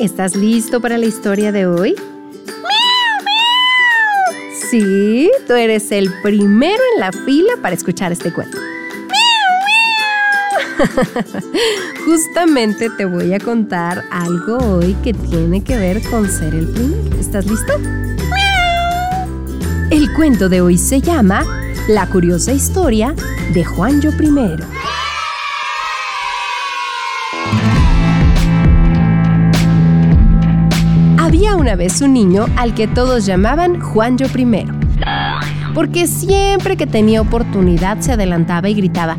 ¿Estás listo para la historia de hoy? Sí, tú eres el primero en la fila para escuchar este cuento. Justamente te voy a contar algo hoy que tiene que ver con ser el primero. ¿Estás listo? El cuento de hoy se llama La curiosa historia de Juan Yo Primero. Una vez un niño al que todos llamaban Juan Yo Primero. Porque siempre que tenía oportunidad se adelantaba y gritaba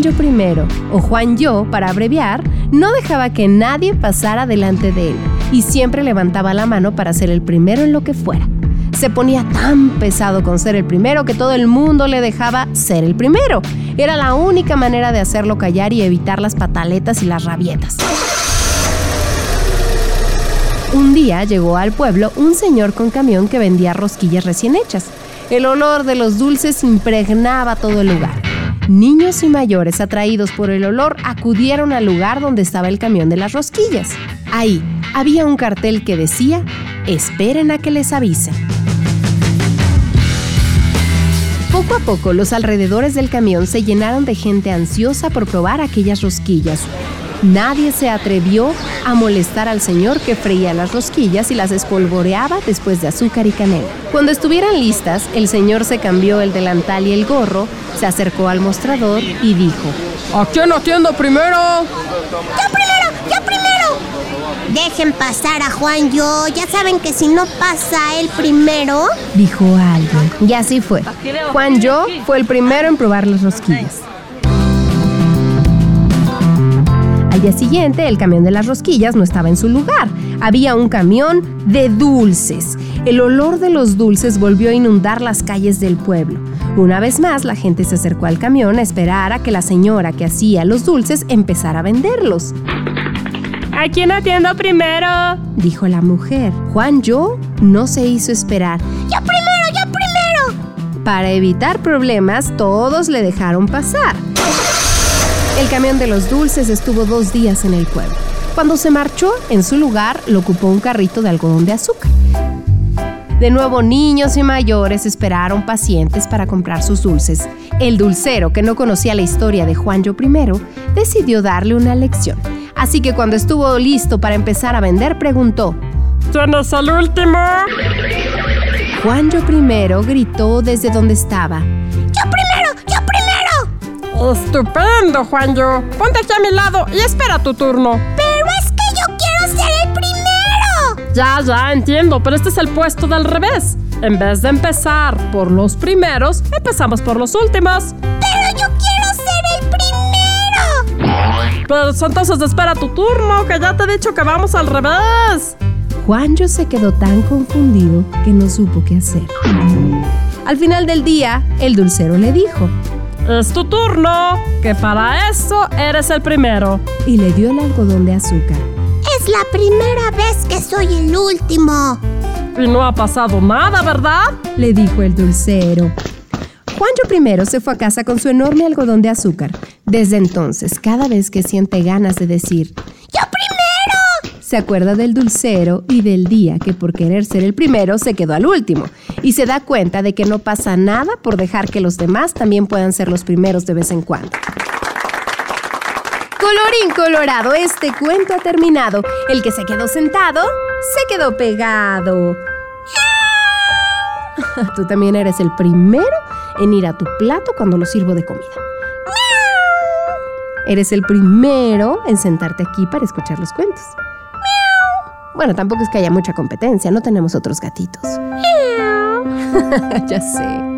Yo primero, o Juan Yo para abreviar, no dejaba que nadie pasara delante de él y siempre levantaba la mano para ser el primero en lo que fuera. Se ponía tan pesado con ser el primero que todo el mundo le dejaba ser el primero. Era la única manera de hacerlo callar y evitar las pataletas y las rabietas. Un día llegó al pueblo un señor con camión que vendía rosquillas recién hechas. El olor de los dulces impregnaba todo el lugar. Niños y mayores atraídos por el olor acudieron al lugar donde estaba el camión de las rosquillas. Ahí había un cartel que decía, esperen a que les avisen. Poco a poco los alrededores del camión se llenaron de gente ansiosa por probar aquellas rosquillas Nadie se atrevió a molestar al señor que freía las rosquillas y las espolvoreaba después de azúcar y canela. Cuando estuvieran listas, el señor se cambió el delantal y el gorro, se acercó al mostrador y dijo: ¿A quién atiendo primero? ¡Yo primero! ¡Yo primero! Dejen pasar a Juan yo. Ya saben que si no pasa él primero, dijo alguien. Y así fue. Juan yo fue el primero en probar las rosquillas. Día siguiente, el camión de las rosquillas no estaba en su lugar. Había un camión de dulces. El olor de los dulces volvió a inundar las calles del pueblo. Una vez más, la gente se acercó al camión a esperar a que la señora que hacía los dulces empezara a venderlos. ¿A quién atiendo primero? Dijo la mujer. Juan Yo no se hizo esperar. ¡Yo primero, yo primero! Para evitar problemas, todos le dejaron pasar. El camión de los dulces estuvo dos días en el pueblo. Cuando se marchó, en su lugar lo ocupó un carrito de algodón de azúcar. De nuevo, niños y mayores esperaron pacientes para comprar sus dulces. El dulcero, que no conocía la historia de Juan Yo I, decidió darle una lección. Así que cuando estuvo listo para empezar a vender, preguntó: ¿Tienes el último? Juan Yo I gritó desde donde estaba: Estupendo, Juanjo. Ponte aquí a mi lado y espera tu turno. Pero es que yo quiero ser el primero. Ya, ya, entiendo, pero este es el puesto del revés. En vez de empezar por los primeros, empezamos por los últimos. Pero yo quiero ser el primero. Pues entonces espera tu turno, que ya te he dicho que vamos al revés. Juanjo se quedó tan confundido que no supo qué hacer. Al final del día, el dulcero le dijo, es tu turno, que para eso eres el primero. Y le dio el algodón de azúcar. Es la primera vez que soy el último. Y no ha pasado nada, ¿verdad? Le dijo el dulcero. Juancho primero se fue a casa con su enorme algodón de azúcar. Desde entonces, cada vez que siente ganas de decir, ¡Yo primero! Se acuerda del dulcero y del día que por querer ser el primero se quedó al último y se da cuenta de que no pasa nada por dejar que los demás también puedan ser los primeros de vez en cuando. Colorín colorado, este cuento ha terminado. El que se quedó sentado, se quedó pegado. Tú también eres el primero en ir a tu plato cuando lo sirvo de comida. Eres el primero en sentarte aquí para escuchar los cuentos. Bueno, tampoco es que haya mucha competencia, no tenemos otros gatitos. ya sé.